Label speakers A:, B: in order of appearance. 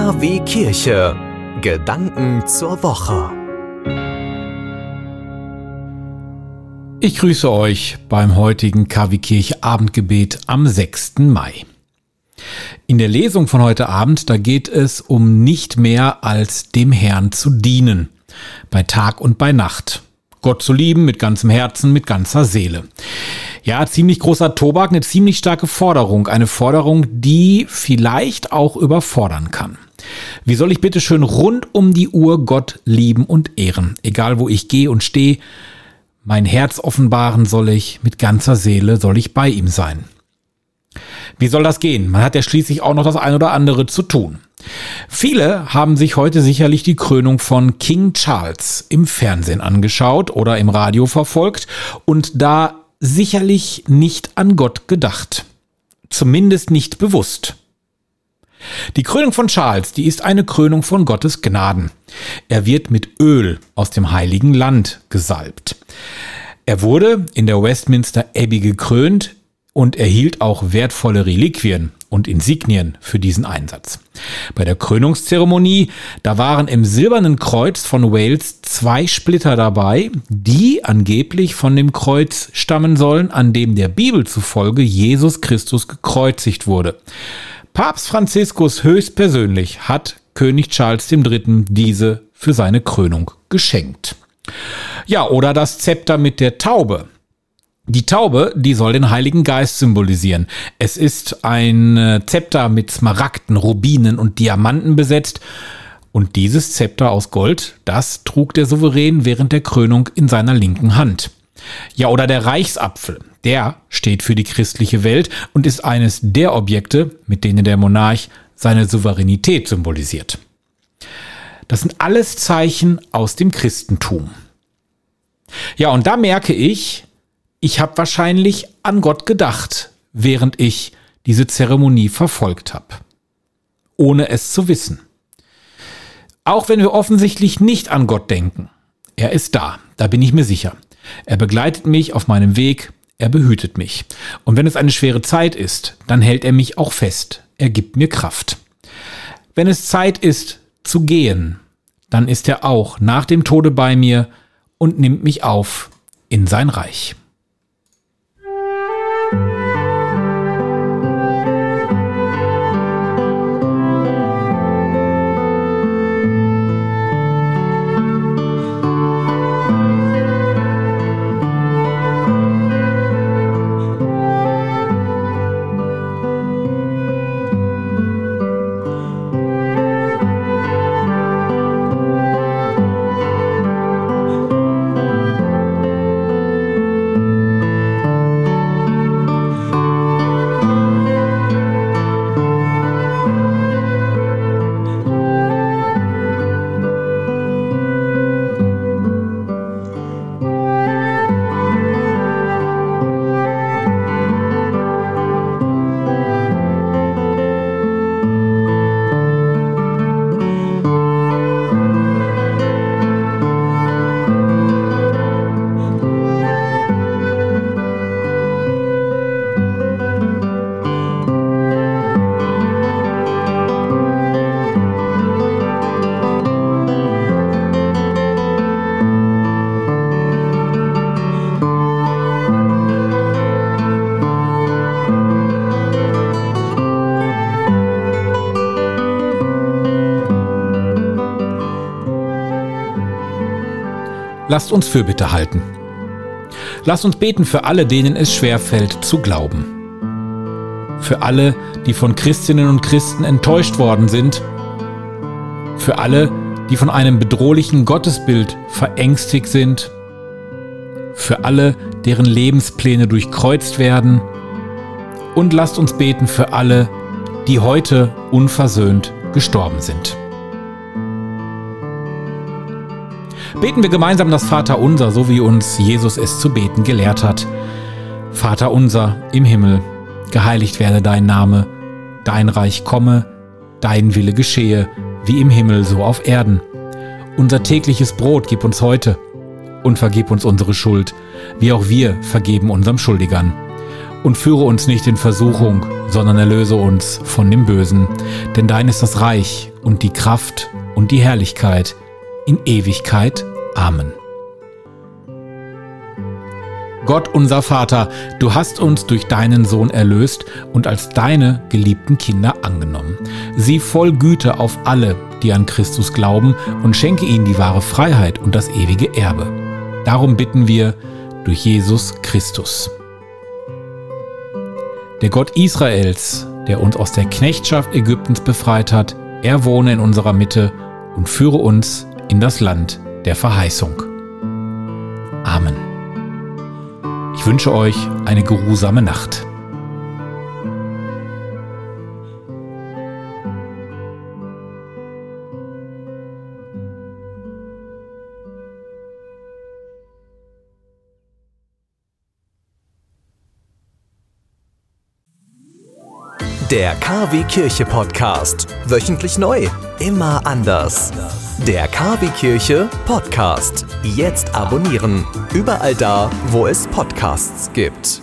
A: KW Kirche. Gedanken zur Woche.
B: Ich grüße euch beim heutigen KW Kirche Abendgebet am 6. Mai. In der Lesung von heute Abend, da geht es um nicht mehr als dem Herrn zu dienen, bei Tag und bei Nacht. Gott zu lieben mit ganzem Herzen, mit ganzer Seele. Ja, ziemlich großer Tobak, eine ziemlich starke Forderung. Eine Forderung, die vielleicht auch überfordern kann. Wie soll ich bitte schön rund um die Uhr Gott lieben und ehren? Egal wo ich gehe und stehe, mein Herz offenbaren soll ich, mit ganzer Seele soll ich bei ihm sein. Wie soll das gehen? Man hat ja schließlich auch noch das ein oder andere zu tun. Viele haben sich heute sicherlich die Krönung von King Charles im Fernsehen angeschaut oder im Radio verfolgt und da sicherlich nicht an Gott gedacht. Zumindest nicht bewusst. Die Krönung von Charles, die ist eine Krönung von Gottes Gnaden. Er wird mit Öl aus dem heiligen Land gesalbt. Er wurde in der Westminster Abbey gekrönt und erhielt auch wertvolle Reliquien und Insignien für diesen Einsatz. Bei der Krönungszeremonie, da waren im silbernen Kreuz von Wales zwei Splitter dabei, die angeblich von dem Kreuz stammen sollen, an dem der Bibel zufolge Jesus Christus gekreuzigt wurde. Papst Franziskus höchstpersönlich hat König Charles III. diese für seine Krönung geschenkt. Ja, oder das Zepter mit der Taube. Die Taube, die soll den Heiligen Geist symbolisieren. Es ist ein äh, Zepter mit Smaragden, Rubinen und Diamanten besetzt. Und dieses Zepter aus Gold, das trug der Souverän während der Krönung in seiner linken Hand. Ja, oder der Reichsapfel. Der steht für die christliche Welt und ist eines der Objekte, mit denen der Monarch seine Souveränität symbolisiert. Das sind alles Zeichen aus dem Christentum. Ja, und da merke ich, ich habe wahrscheinlich an Gott gedacht, während ich diese Zeremonie verfolgt habe, ohne es zu wissen. Auch wenn wir offensichtlich nicht an Gott denken, er ist da, da bin ich mir sicher. Er begleitet mich auf meinem Weg, er behütet mich. Und wenn es eine schwere Zeit ist, dann hält er mich auch fest. Er gibt mir Kraft. Wenn es Zeit ist zu gehen, dann ist er auch nach dem Tode bei mir und nimmt mich auf in sein Reich. Lasst uns Fürbitte halten. Lasst uns beten für alle, denen es schwerfällt zu glauben. Für alle, die von Christinnen und Christen enttäuscht worden sind. Für alle, die von einem bedrohlichen Gottesbild verängstigt sind. Für alle, deren Lebenspläne durchkreuzt werden. Und lasst uns beten für alle, die heute unversöhnt gestorben sind. Beten wir gemeinsam das Vaterunser, so wie uns Jesus es zu beten gelehrt hat. Vater unser im Himmel, geheiligt werde dein Name, dein Reich komme, dein Wille geschehe, wie im Himmel so auf Erden. Unser tägliches Brot gib uns heute und vergib uns unsere Schuld, wie auch wir vergeben unserem Schuldigern. und führe uns nicht in Versuchung, sondern erlöse uns von dem Bösen. Denn dein ist das Reich und die Kraft und die Herrlichkeit in Ewigkeit. Amen. Gott unser Vater, du hast uns durch deinen Sohn erlöst und als deine geliebten Kinder angenommen. Sieh voll Güte auf alle, die an Christus glauben, und schenke ihnen die wahre Freiheit und das ewige Erbe. Darum bitten wir durch Jesus Christus. Der Gott Israels, der uns aus der Knechtschaft Ägyptens befreit hat, er wohne in unserer Mitte und führe uns in das Land der Verheißung. Amen. Ich wünsche euch eine geruhsame Nacht.
A: Der KW Kirche Podcast. Wöchentlich neu. Immer anders. Der KW Kirche Podcast. Jetzt abonnieren. Überall da, wo es Podcasts gibt.